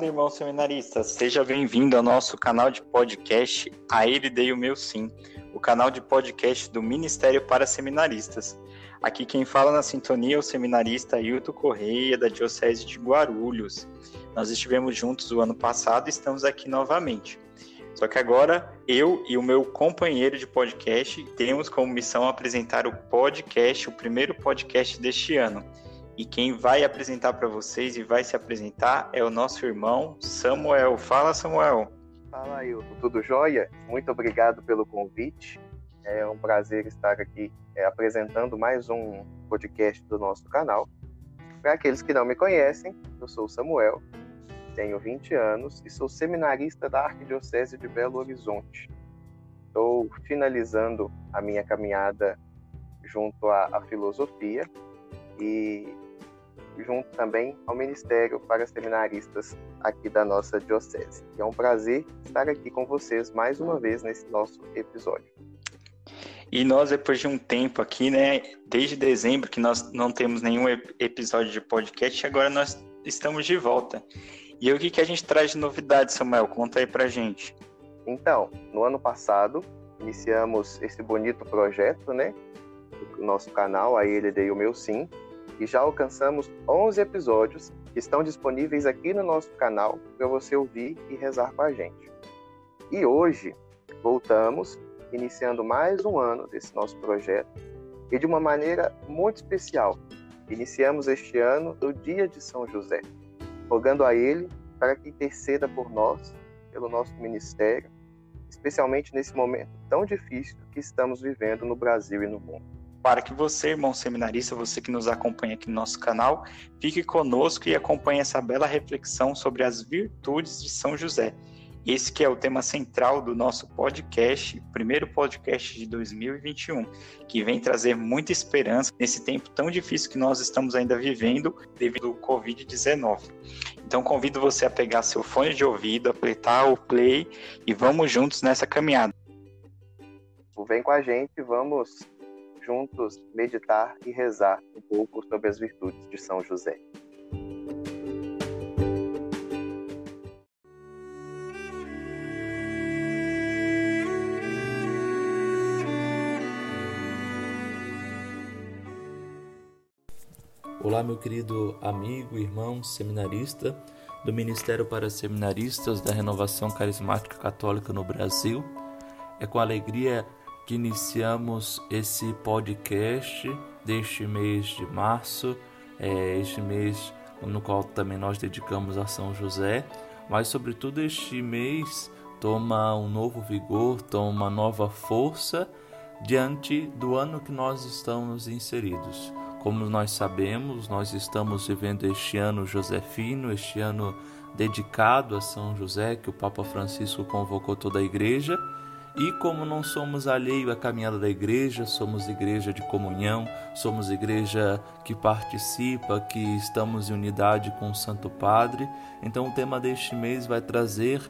Fala, irmão seminarista, seja bem-vindo ao nosso canal de podcast A Ele Dei o Meu Sim, o canal de podcast do Ministério para Seminaristas. Aqui quem fala na sintonia é o seminarista Ailton Correia, da Diocese de Guarulhos. Nós estivemos juntos o ano passado e estamos aqui novamente. Só que agora eu e o meu companheiro de podcast temos como missão apresentar o podcast, o primeiro podcast deste ano. E quem vai apresentar para vocês e vai se apresentar é o nosso irmão Samuel. Fala, Samuel. Fala, Ailton. Tudo jóia? Muito obrigado pelo convite. É um prazer estar aqui é, apresentando mais um podcast do nosso canal. Para aqueles que não me conhecem, eu sou Samuel, tenho 20 anos e sou seminarista da Arquidiocese de Belo Horizonte. Estou finalizando a minha caminhada junto à, à filosofia e junto também ao Ministério para Seminaristas aqui da nossa Diocese. é um prazer estar aqui com vocês mais uma vez nesse nosso episódio. E nós, depois de um tempo aqui, né, desde dezembro que nós não temos nenhum episódio de podcast, agora nós estamos de volta. E o que, que a gente traz de novidade, Samuel? Conta aí pra gente. Então, no ano passado, iniciamos esse bonito projeto, né? O nosso canal, a Ele Dei o Meu Sim, e já alcançamos 11 episódios que estão disponíveis aqui no nosso canal para você ouvir e rezar com a gente. E hoje voltamos, iniciando mais um ano desse nosso projeto e de uma maneira muito especial. Iniciamos este ano no dia de São José, rogando a ele para que interceda por nós, pelo nosso ministério, especialmente nesse momento tão difícil que estamos vivendo no Brasil e no mundo para que você, irmão seminarista, você que nos acompanha aqui no nosso canal, fique conosco e acompanhe essa bela reflexão sobre as virtudes de São José. Esse que é o tema central do nosso podcast, primeiro podcast de 2021, que vem trazer muita esperança nesse tempo tão difícil que nós estamos ainda vivendo devido ao Covid-19. Então convido você a pegar seu fone de ouvido, apertar o play e vamos juntos nessa caminhada. Vem com a gente, vamos juntos meditar e rezar um pouco sobre as virtudes de São José. Olá, meu querido amigo, irmão, seminarista do Ministério para Seminaristas da Renovação Carismática Católica no Brasil. É com alegria que iniciamos esse podcast deste mês de março, é, este mês no qual também nós dedicamos a São José, mas sobretudo este mês toma um novo vigor, toma uma nova força diante do ano que nós estamos inseridos. Como nós sabemos, nós estamos vivendo este ano josefino, este ano dedicado a São José, que o Papa Francisco convocou toda a igreja e como não somos alheio à caminhada da igreja, somos igreja de comunhão, somos igreja que participa, que estamos em unidade com o Santo Padre, então o tema deste mês vai trazer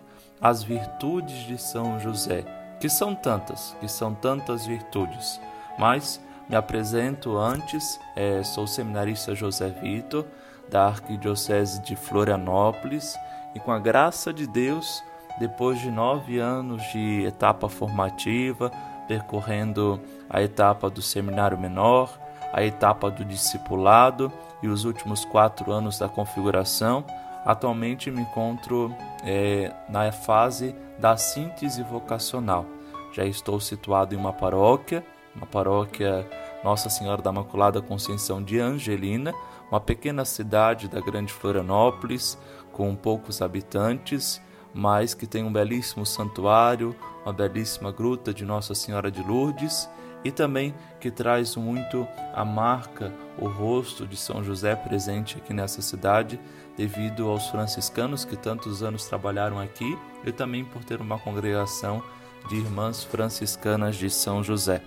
as virtudes de São José, que são tantas, que são tantas virtudes. Mas me apresento antes, é, sou seminarista José Vitor, da Arquidiocese de Florianópolis, e com a graça de Deus, depois de nove anos de etapa formativa, percorrendo a etapa do seminário menor, a etapa do discipulado e os últimos quatro anos da configuração, atualmente me encontro é, na fase da síntese vocacional. Já estou situado em uma paróquia, uma paróquia Nossa Senhora da Imaculada Conceição de Angelina, uma pequena cidade da Grande Florianópolis, com poucos habitantes mas que tem um belíssimo santuário, uma belíssima gruta de Nossa Senhora de Lourdes e também que traz muito a marca, o rosto de São José presente aqui nessa cidade, devido aos franciscanos que tantos anos trabalharam aqui e também por ter uma congregação de irmãs franciscanas de São José.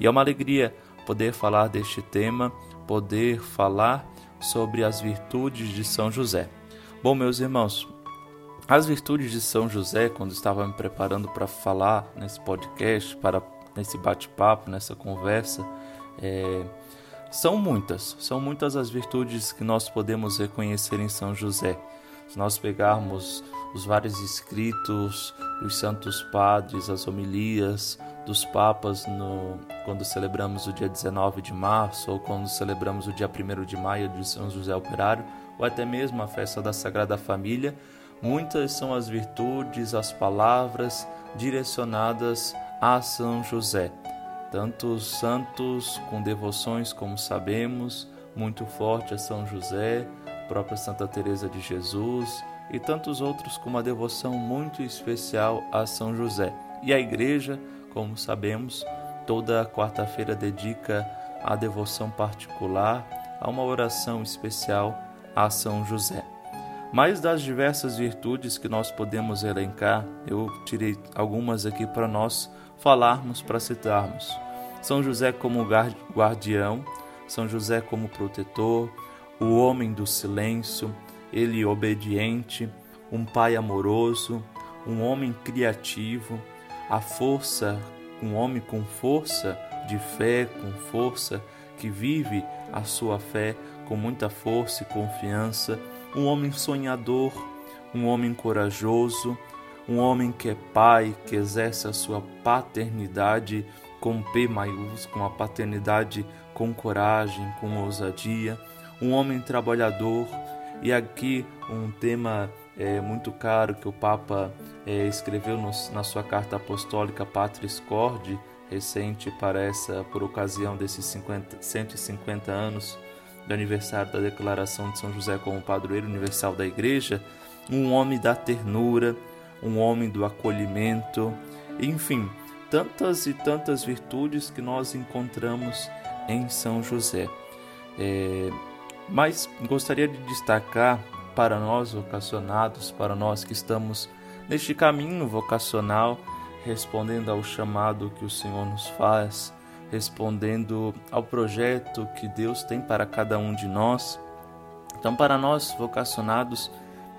E é uma alegria poder falar deste tema, poder falar sobre as virtudes de São José. Bom, meus irmãos, as virtudes de São José, quando estava me preparando para falar nesse podcast, para nesse bate-papo, nessa conversa, é, são muitas, são muitas as virtudes que nós podemos reconhecer em São José. Se nós pegarmos os vários escritos dos santos padres, as homilias dos papas no, quando celebramos o dia 19 de março ou quando celebramos o dia 1 de maio de São José Operário, ou até mesmo a festa da Sagrada Família, muitas são as virtudes, as palavras direcionadas a São José. Tantos santos com devoções, como sabemos, muito forte a São José, própria Santa Teresa de Jesus e tantos outros com uma devoção muito especial a São José. E a igreja, como sabemos, toda quarta-feira dedica a devoção particular a uma oração especial a São José. Mas das diversas virtudes que nós podemos elencar, eu tirei algumas aqui para nós falarmos, para citarmos. São José como guardião, São José como protetor, o homem do silêncio, ele obediente, um pai amoroso, um homem criativo, a força, um homem com força de fé, com força, que vive a sua fé com muita força e confiança, um homem sonhador, um homem corajoso, um homem que é pai, que exerce a sua paternidade com P maiúsculo, a paternidade com coragem, com ousadia, um homem trabalhador. E aqui um tema é, muito caro que o Papa é, escreveu na sua carta apostólica Patris Corde, recente para essa, por ocasião desses 50, 150 anos do aniversário da declaração de São José como padroeiro universal da Igreja, um homem da ternura, um homem do acolhimento, enfim, tantas e tantas virtudes que nós encontramos em São José. É, mas gostaria de destacar para nós vocacionados, para nós que estamos neste caminho vocacional, respondendo ao chamado que o Senhor nos faz, respondendo ao projeto que Deus tem para cada um de nós. Então, para nós vocacionados,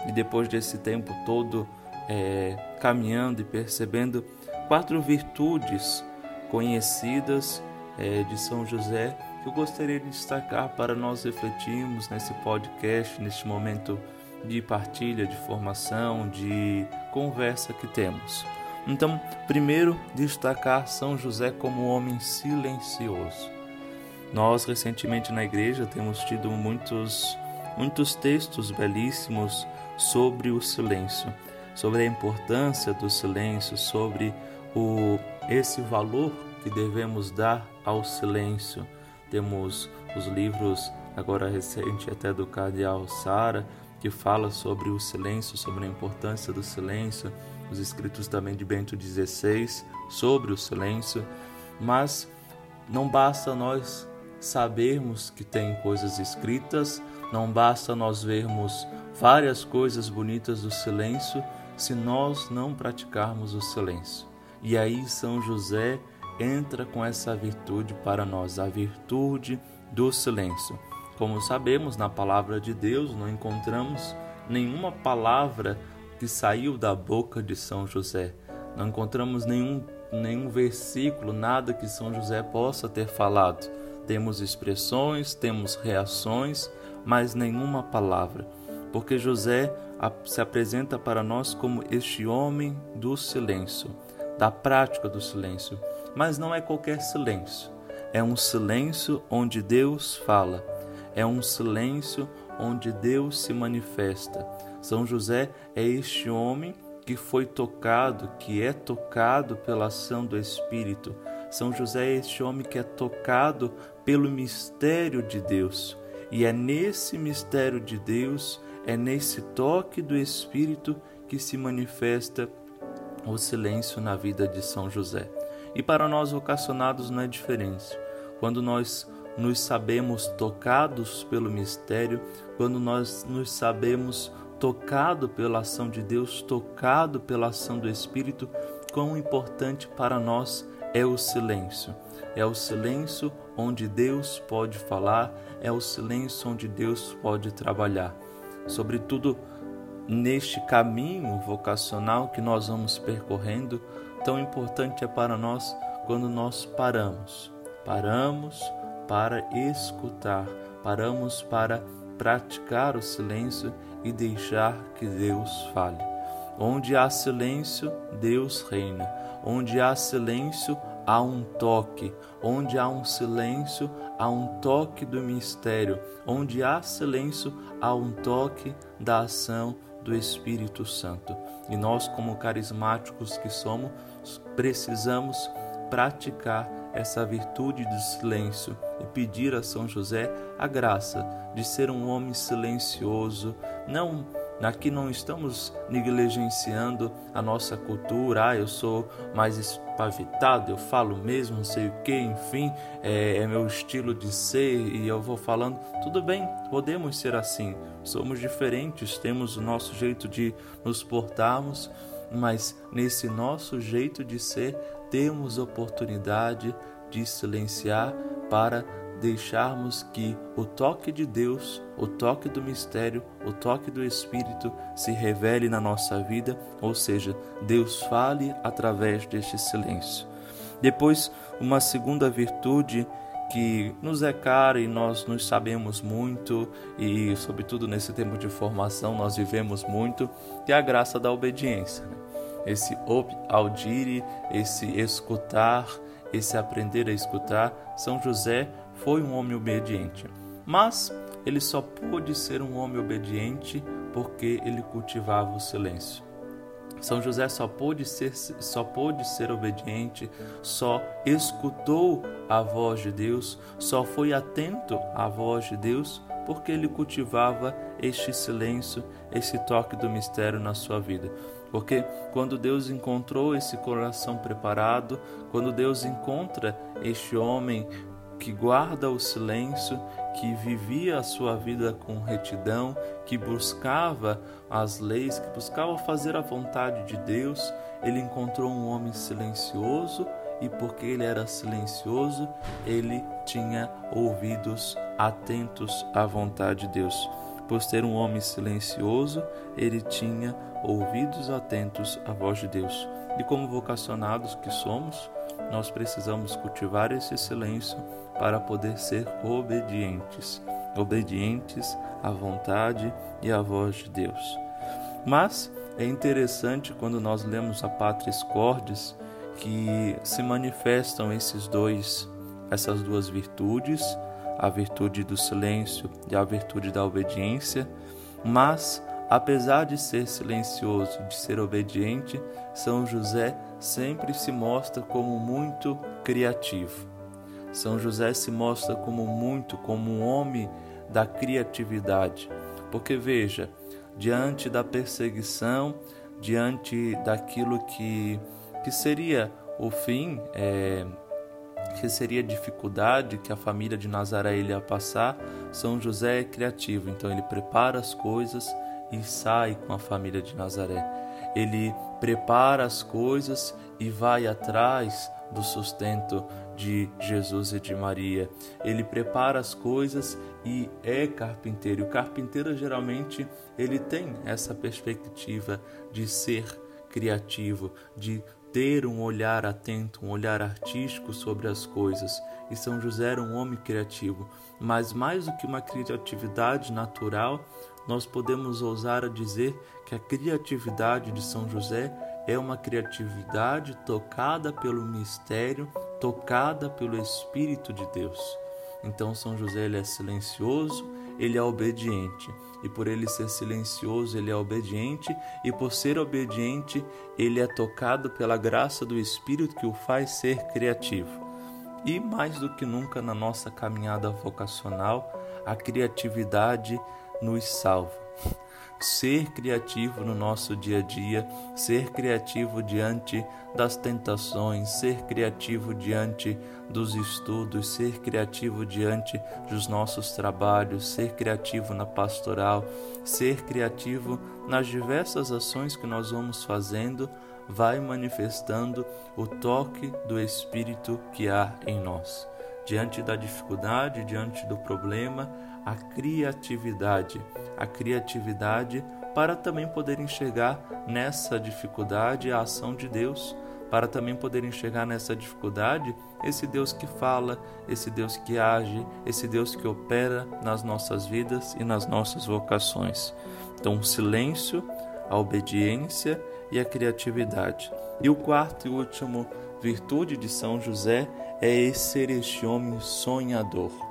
e depois desse tempo todo é, caminhando e percebendo quatro virtudes conhecidas é, de São José que eu gostaria de destacar para nós refletirmos nesse podcast, neste momento de partilha, de formação, de conversa que temos. Então, primeiro, destacar São José como homem silencioso. Nós, recentemente na igreja, temos tido muitos, muitos textos belíssimos sobre o silêncio, sobre a importância do silêncio, sobre o, esse valor que devemos dar ao silêncio. Temos os livros, agora recente até do Cardeal Sara, que fala sobre o silêncio, sobre a importância do silêncio, os escritos também de Bento XVI sobre o silêncio, mas não basta nós sabermos que tem coisas escritas, não basta nós vermos várias coisas bonitas do silêncio se nós não praticarmos o silêncio. E aí São José entra com essa virtude para nós, a virtude do silêncio. Como sabemos, na palavra de Deus não encontramos nenhuma palavra que saiu da boca de São José. Não encontramos nenhum, nenhum versículo, nada que São José possa ter falado. Temos expressões, temos reações, mas nenhuma palavra, porque José se apresenta para nós como este homem do silêncio da prática do silêncio. Mas não é qualquer silêncio. É um silêncio onde Deus fala. É um silêncio onde Deus se manifesta. São José é este homem que foi tocado, que é tocado pela ação do Espírito. São José é este homem que é tocado pelo mistério de Deus. E é nesse mistério de Deus, é nesse toque do Espírito que se manifesta o silêncio na vida de São José. E para nós vocacionados não é diferente. Quando nós nos sabemos tocados pelo mistério, quando nós nos sabemos tocado pela ação de Deus, tocado pela ação do Espírito, quão importante para nós é o silêncio. É o silêncio onde Deus pode falar, é o silêncio onde Deus pode trabalhar. Sobretudo neste caminho vocacional que nós vamos percorrendo, tão importante é para nós quando nós paramos. Paramos para escutar, paramos para praticar o silêncio e deixar que Deus fale. Onde há silêncio, Deus reina. Onde há silêncio, há um toque. Onde há um silêncio, há um toque do mistério. Onde há silêncio, há um toque da ação do Espírito Santo. E nós, como carismáticos que somos, precisamos praticar essa virtude do silêncio e pedir a São José a graça de ser um homem silencioso, não Aqui não estamos negligenciando a nossa cultura. Ah, eu sou mais espavitado, eu falo mesmo, não sei o que, enfim, é, é meu estilo de ser e eu vou falando. Tudo bem, podemos ser assim. Somos diferentes, temos o nosso jeito de nos portarmos, mas nesse nosso jeito de ser, temos oportunidade de silenciar para deixarmos que o toque de Deus, o toque do mistério, o toque do Espírito se revele na nossa vida, ou seja, Deus fale através deste silêncio. Depois, uma segunda virtude que nos é cara e nós nos sabemos muito e sobretudo nesse tempo de formação nós vivemos muito, que é a graça da obediência. Né? Esse audire, esse escutar, esse aprender a escutar, São José foi um homem obediente, mas ele só pôde ser um homem obediente porque ele cultivava o silêncio. São José só pôde ser, só pôde ser obediente, só escutou a voz de Deus, só foi atento à voz de Deus porque ele cultivava este silêncio, esse toque do mistério na sua vida. Porque quando Deus encontrou esse coração preparado, quando Deus encontra este homem que guarda o silêncio, que vivia a sua vida com retidão, que buscava as leis, que buscava fazer a vontade de Deus, ele encontrou um homem silencioso e porque ele era silencioso, ele tinha ouvidos atentos à vontade de Deus. Por ser um homem silencioso, ele tinha ouvidos atentos à voz de Deus. E como vocacionados que somos, nós precisamos cultivar esse silêncio para poder ser obedientes, obedientes à vontade e à voz de Deus. Mas é interessante quando nós lemos a Patris Cordis que se manifestam esses dois, essas duas virtudes, a virtude do silêncio e a virtude da obediência, mas apesar de ser silencioso, de ser obediente, São José sempre se mostra como muito criativo. São José se mostra como muito, como um homem da criatividade. Porque veja, diante da perseguição, diante daquilo que, que seria o fim, é, que seria a dificuldade que a família de Nazaré ia passar, São José é criativo, então ele prepara as coisas e sai com a família de Nazaré. Ele prepara as coisas e vai atrás do sustento de Jesus e de Maria. Ele prepara as coisas e é carpinteiro. O carpinteiro geralmente ele tem essa perspectiva de ser criativo, de ter um olhar atento, um olhar artístico sobre as coisas. E São José era um homem criativo, mas mais do que uma criatividade natural, nós podemos ousar a dizer que a criatividade de São José é uma criatividade tocada pelo mistério, tocada pelo Espírito de Deus. Então São José ele é silencioso, ele é obediente. E por ele ser silencioso, ele é obediente, e por ser obediente, ele é tocado pela graça do Espírito que o faz ser criativo. E mais do que nunca na nossa caminhada vocacional, a criatividade nos salva ser criativo no nosso dia a dia, ser criativo diante das tentações, ser criativo diante dos estudos, ser criativo diante dos nossos trabalhos, ser criativo na pastoral, ser criativo nas diversas ações que nós vamos fazendo, vai manifestando o toque do Espírito que há em nós. Diante da dificuldade, diante do problema, a criatividade, a criatividade para também poder enxergar nessa dificuldade a ação de Deus, para também poder enxergar nessa dificuldade esse Deus que fala, esse Deus que age, esse Deus que opera nas nossas vidas e nas nossas vocações. Então, o silêncio, a obediência e a criatividade. E o quarto e último virtude de São José é ser este homem sonhador.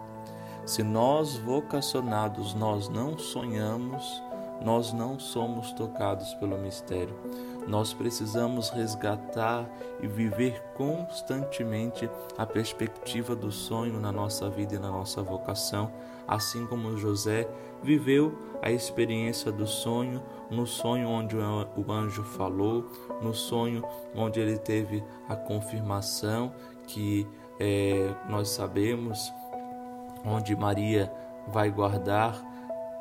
Se nós vocacionados nós não sonhamos, nós não somos tocados pelo mistério. Nós precisamos resgatar e viver constantemente a perspectiva do sonho na nossa vida e na nossa vocação, assim como José viveu a experiência do sonho, no sonho onde o anjo falou, no sonho onde ele teve a confirmação que é, nós sabemos, onde Maria vai guardar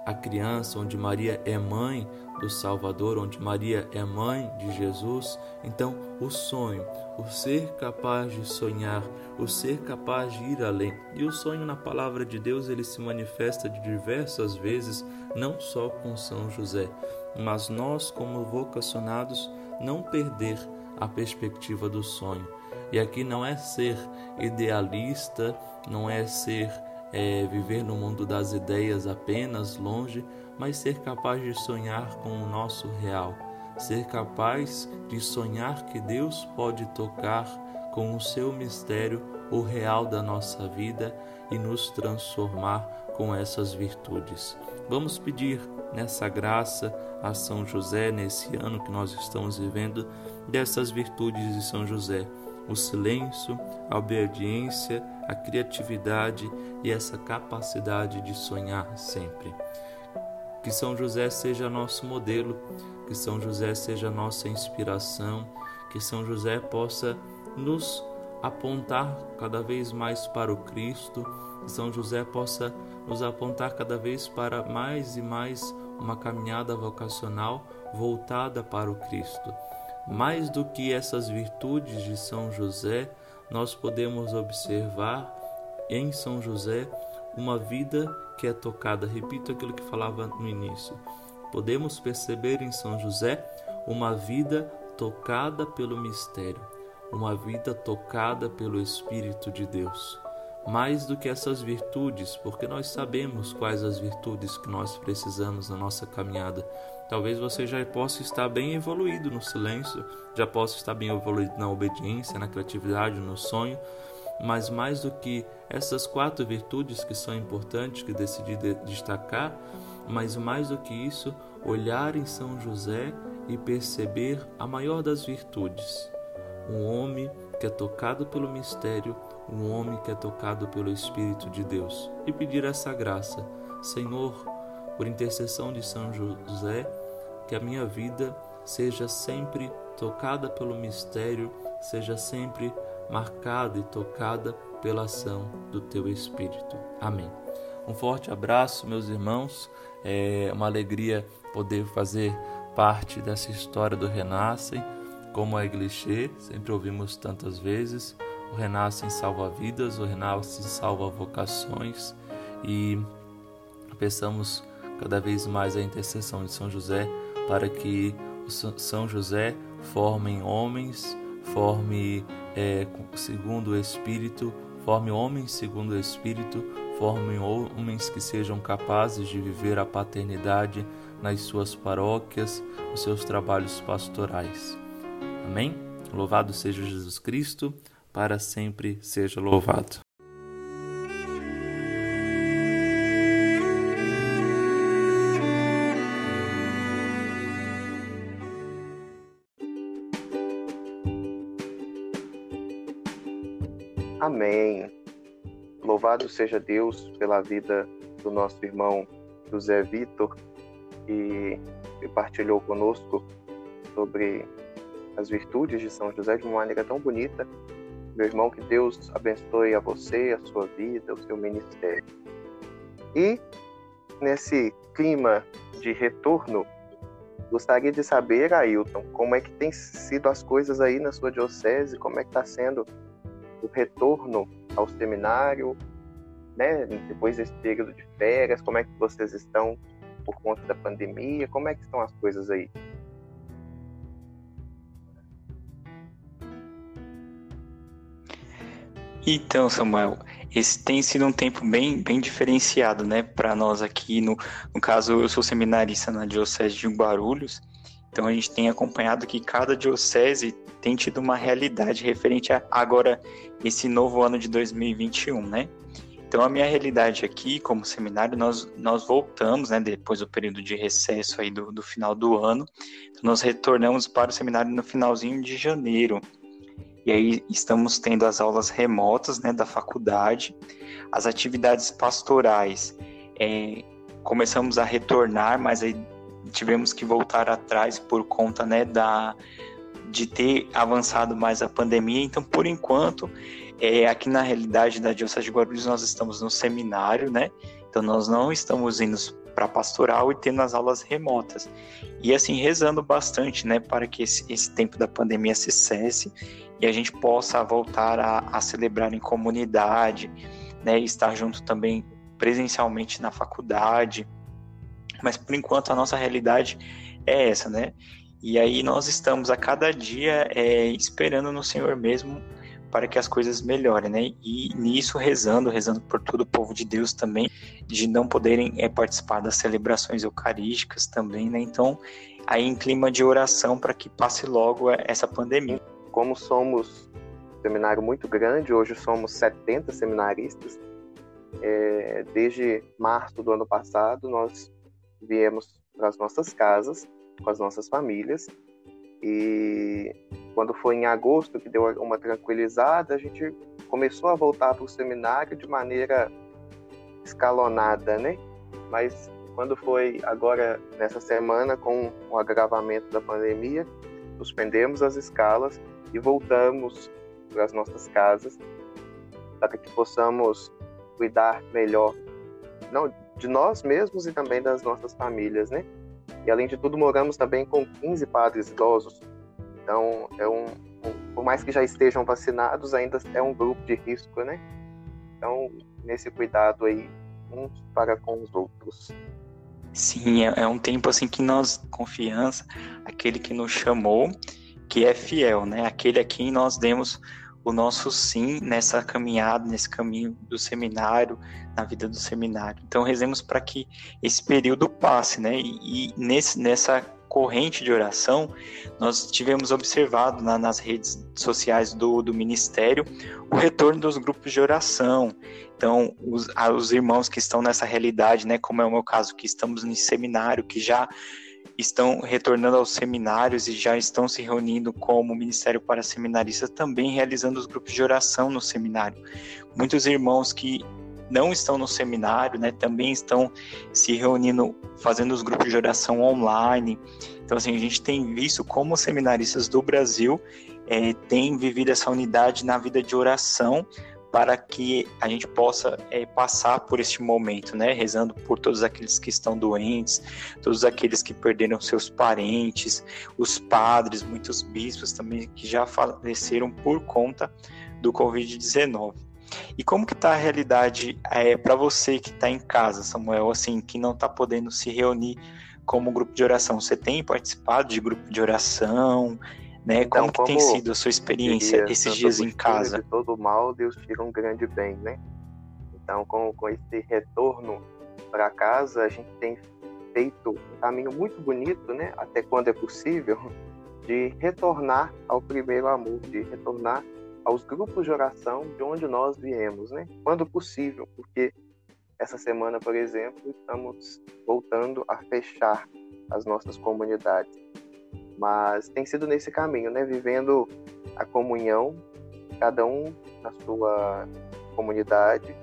a criança, onde Maria é mãe do Salvador, onde Maria é mãe de Jesus. Então, o sonho, o ser capaz de sonhar, o ser capaz de ir além. E o sonho na palavra de Deus, ele se manifesta de diversas vezes, não só com São José, mas nós como vocacionados não perder a perspectiva do sonho. E aqui não é ser idealista, não é ser é, viver no mundo das ideias apenas longe, mas ser capaz de sonhar com o nosso real, ser capaz de sonhar que Deus pode tocar com o seu mistério o real da nossa vida e nos transformar com essas virtudes. Vamos pedir nessa graça a São José nesse ano que nós estamos vivendo dessas virtudes de São José o silêncio, a obediência, a criatividade e essa capacidade de sonhar sempre. Que São José seja nosso modelo, que São José seja nossa inspiração, que São José possa nos apontar cada vez mais para o Cristo, que São José possa nos apontar cada vez para mais e mais uma caminhada vocacional voltada para o Cristo. Mais do que essas virtudes de São José, nós podemos observar em São José uma vida que é tocada. Repito aquilo que falava no início. Podemos perceber em São José uma vida tocada pelo mistério, uma vida tocada pelo Espírito de Deus. Mais do que essas virtudes, porque nós sabemos quais as virtudes que nós precisamos na nossa caminhada, Talvez você já possa estar bem evoluído no silêncio, já possa estar bem evoluído na obediência, na criatividade, no sonho, mas mais do que essas quatro virtudes que são importantes, que decidi destacar, mas mais do que isso, olhar em São José e perceber a maior das virtudes. Um homem que é tocado pelo mistério, um homem que é tocado pelo Espírito de Deus. E pedir essa graça, Senhor, por intercessão de São José, que a minha vida seja sempre tocada pelo mistério, seja sempre marcada e tocada pela ação do teu Espírito. Amém. Um forte abraço, meus irmãos. É uma alegria poder fazer parte dessa história do Renascem. Como é clichê, sempre ouvimos tantas vezes. O Renascem salva vidas, o Renascem salva vocações. E pensamos cada vez mais a intercessão de São José para que São José forme homens, forme é, segundo o Espírito, forme homens segundo o Espírito, forme homens que sejam capazes de viver a paternidade nas suas paróquias, nos seus trabalhos pastorais. Amém? Louvado seja Jesus Cristo, para sempre seja louvado. Amém. Louvado seja Deus pela vida do nosso irmão José Vitor, que partilhou conosco sobre as virtudes de São José de uma maneira tão bonita. Meu irmão, que Deus abençoe a você, a sua vida, o seu ministério. E nesse clima de retorno, gostaria de saber, Ailton, como é que tem sido as coisas aí na sua diocese, como é que está sendo o retorno ao seminário, né? Depois desse período de férias, como é que vocês estão por conta da pandemia? Como é que estão as coisas aí? Então, Samuel, esse tem sido um tempo bem, bem diferenciado, né, para nós aqui. No, no caso, eu sou seminarista na Diocese de Guarulhos, então a gente tem acompanhado que cada diocese tem tido uma realidade referente a agora esse novo ano de 2021, né? Então a minha realidade aqui, como seminário, nós, nós voltamos, né, depois do período de recesso aí do, do final do ano, então nós retornamos para o seminário no finalzinho de janeiro. E aí estamos tendo as aulas remotas, né, da faculdade, as atividades pastorais. É, começamos a retornar, mas aí tivemos que voltar atrás por conta, né, da de ter avançado mais a pandemia. Então, por enquanto, é, aqui na realidade da Diocese de Guarulhos, nós estamos no seminário, né? Então, nós não estamos indo para pastoral e tendo as aulas remotas. E assim, rezando bastante, né, para que esse, esse tempo da pandemia se cesse e a gente possa voltar a, a celebrar em comunidade, né, estar junto também presencialmente na faculdade. Mas por enquanto a nossa realidade é essa, né? E aí nós estamos a cada dia é, esperando no Senhor mesmo para que as coisas melhorem, né? E nisso rezando, rezando por todo o povo de Deus também, de não poderem é, participar das celebrações eucarísticas também, né? Então, aí em clima de oração para que passe logo essa pandemia. Como somos um seminário muito grande, hoje somos 70 seminaristas, é, desde março do ano passado nós viemos para as nossas casas com as nossas famílias e quando foi em agosto que deu uma tranquilizada, a gente começou a voltar para o seminário de maneira escalonada, né? Mas quando foi agora nessa semana com o agravamento da pandemia, suspendemos as escalas e voltamos para as nossas casas para que possamos cuidar melhor não de nós mesmos e também das nossas famílias, né? E além de tudo, moramos também com 15 padres idosos. Então, é um, um, por mais que já estejam vacinados, ainda é um grupo de risco, né? Então, nesse cuidado aí, uns para com os outros. Sim, é, é um tempo assim que nós confiança, aquele que nos chamou, que é fiel, né? Aquele a quem nós demos o nosso sim nessa caminhada, nesse caminho do seminário, na vida do seminário. Então rezemos para que esse período passe, né? E, e nesse, nessa corrente de oração, nós tivemos observado na, nas redes sociais do, do Ministério o retorno dos grupos de oração. Então, os, os irmãos que estão nessa realidade, né, como é o meu caso, que estamos em seminário, que já estão retornando aos seminários e já estão se reunindo como Ministério para Seminaristas, também realizando os grupos de oração no seminário. Muitos irmãos que não estão no seminário, né, também estão se reunindo, fazendo os grupos de oração online. Então, assim, a gente tem visto como os seminaristas do Brasil é, têm vivido essa unidade na vida de oração para que a gente possa é, passar por este momento, né? Rezando por todos aqueles que estão doentes, todos aqueles que perderam seus parentes, os padres, muitos bispos também que já faleceram por conta do Covid-19. E como que está a realidade é, para você que está em casa, Samuel, assim, que não está podendo se reunir como grupo de oração? Você tem participado de grupo de oração? Né? Então, como, como tem sido a sua experiência diria, esses dias em casa? De todo mal, Deus tira um grande bem, né? Então, com, com esse retorno para casa, a gente tem feito um caminho muito bonito, né? Até quando é possível, de retornar ao primeiro amor, de retornar aos grupos de oração de onde nós viemos, né? Quando possível, porque essa semana, por exemplo, estamos voltando a fechar as nossas comunidades. Mas tem sido nesse caminho, né? Vivendo a comunhão, cada um na sua comunidade,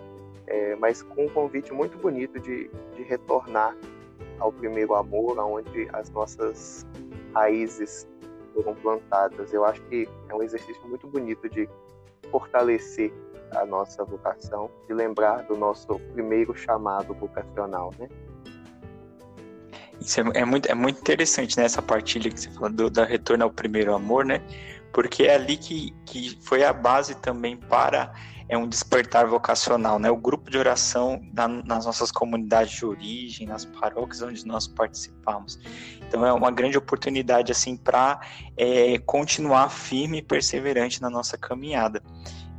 é, mas com um convite muito bonito de, de retornar ao primeiro amor, aonde as nossas raízes foram plantadas. Eu acho que é um exercício muito bonito de fortalecer a nossa vocação, de lembrar do nosso primeiro chamado vocacional, né? Isso é, é muito, é muito interessante, né? Essa partilha que você falou do, da retorno ao primeiro amor, né? Porque é ali que, que foi a base também para é um despertar vocacional, né? O grupo de oração na, nas nossas comunidades de origem, nas paróquias onde nós participamos. Então é uma grande oportunidade assim para é, continuar firme e perseverante na nossa caminhada.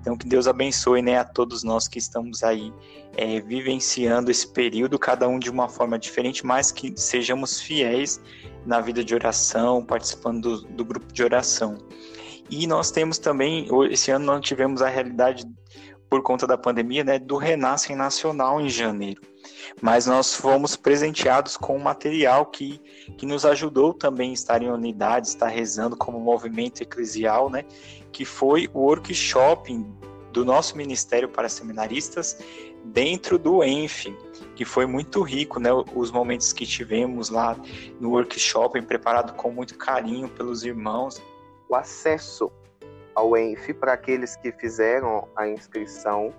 Então, que Deus abençoe né, a todos nós que estamos aí é, vivenciando esse período, cada um de uma forma diferente, mas que sejamos fiéis na vida de oração, participando do, do grupo de oração. E nós temos também, esse ano nós tivemos a realidade, por conta da pandemia, né, do Renascem Nacional em janeiro. Mas nós fomos presenteados com um material que, que nos ajudou também a estar em unidade, estar rezando como movimento eclesial, né, que foi o workshop do nosso Ministério para Seminaristas dentro do ENF, que foi muito rico, né? Os momentos que tivemos lá no workshop, preparado com muito carinho pelos irmãos. O acesso ao ENF para aqueles que fizeram a inscrição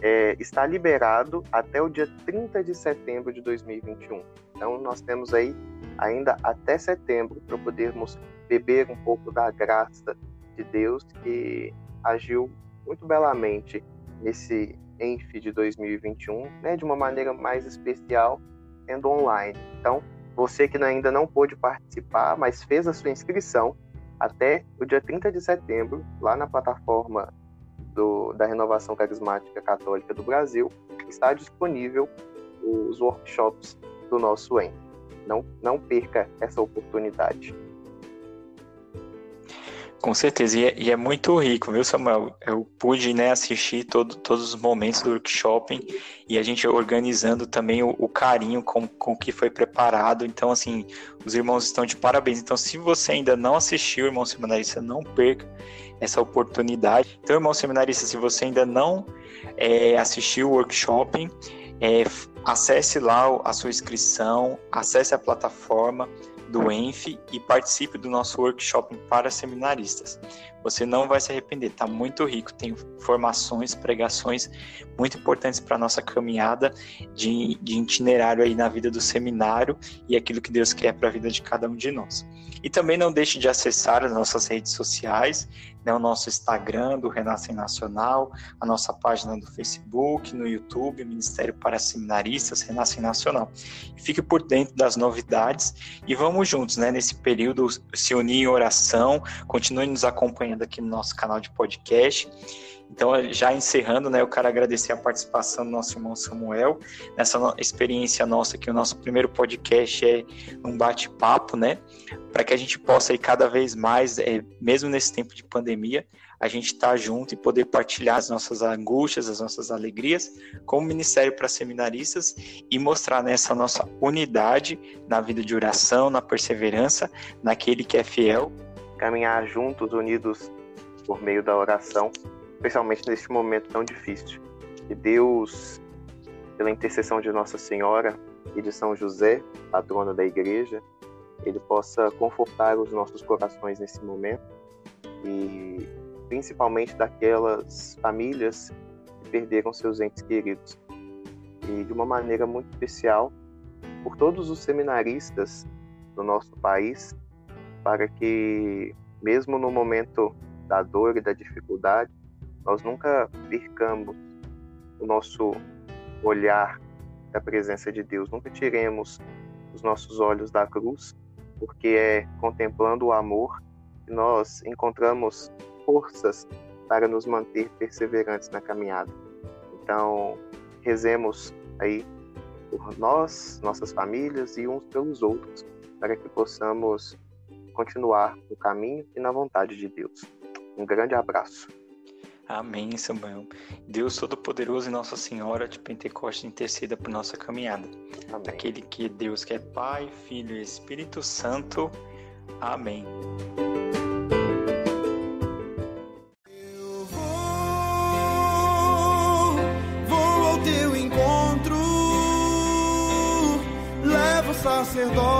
é, está liberado até o dia 30 de setembro de 2021. Então, nós temos aí ainda até setembro para podermos beber um pouco da graça de Deus que agiu muito belamente nesse ENF de 2021, né, de uma maneira mais especial, sendo online. Então, você que ainda não pôde participar, mas fez a sua inscrição, até o dia 30 de setembro, lá na plataforma do, da Renovação Carismática Católica do Brasil, está disponível os workshops do nosso ENF. Não, não perca essa oportunidade. Com certeza, e é, e é, muito rico, viu, Samuel? Eu pude né, assistir todo, todos os momentos do workshop e a gente organizando também o, o, carinho com, com que foi preparado. Então, assim, os irmãos estão de parabéns. Então, se você ainda não assistiu, irmão seminarista, não perca essa oportunidade. Então, irmão seminarista, se você ainda não é, assistiu o workshop, é, acesse lá a sua inscrição, acesse a plataforma do ENF e participe do nosso workshop para seminaristas. Você não vai se arrepender, está muito rico, tem formações, pregações muito importantes para a nossa caminhada de, de itinerário aí na vida do seminário e aquilo que Deus quer para a vida de cada um de nós. E também não deixe de acessar as nossas redes sociais, né, o nosso Instagram do Renascem Nacional, a nossa página do Facebook, no YouTube, Ministério para Seminaristas Renascem Nacional. Fique por dentro das novidades e vamos juntos, né, nesse período, se unir em oração, continue nos acompanhando aqui no nosso canal de podcast então, já encerrando, né, eu quero agradecer a participação do nosso irmão Samuel nessa experiência nossa que o nosso primeiro podcast é um bate-papo, né, para que a gente possa aí cada vez mais, é, mesmo nesse tempo de pandemia, a gente estar tá junto e poder partilhar as nossas angústias, as nossas alegrias como Ministério para Seminaristas e mostrar nessa nossa unidade na vida de oração, na perseverança, naquele que é fiel. Caminhar juntos, unidos por meio da oração especialmente neste momento tão difícil. Que Deus, pela intercessão de Nossa Senhora e de São José, patrona da igreja, ele possa confortar os nossos corações nesse momento e principalmente daquelas famílias que perderam seus entes queridos. E de uma maneira muito especial, por todos os seminaristas do nosso país, para que, mesmo no momento da dor e da dificuldade, nós nunca percamos o nosso olhar da presença de Deus, nunca tiremos os nossos olhos da cruz, porque é contemplando o amor que nós encontramos forças para nos manter perseverantes na caminhada. Então, rezemos aí por nós, nossas famílias e uns pelos outros, para que possamos continuar no caminho e na vontade de Deus. Um grande abraço. Amém, Samuel. Deus Todo-Poderoso e Nossa Senhora de Pentecostes interceda por nossa caminhada. Amém. Aquele que é Deus que é Pai, Filho e Espírito Santo. Amém. Eu vou, vou ao teu encontro, levo sacerdócio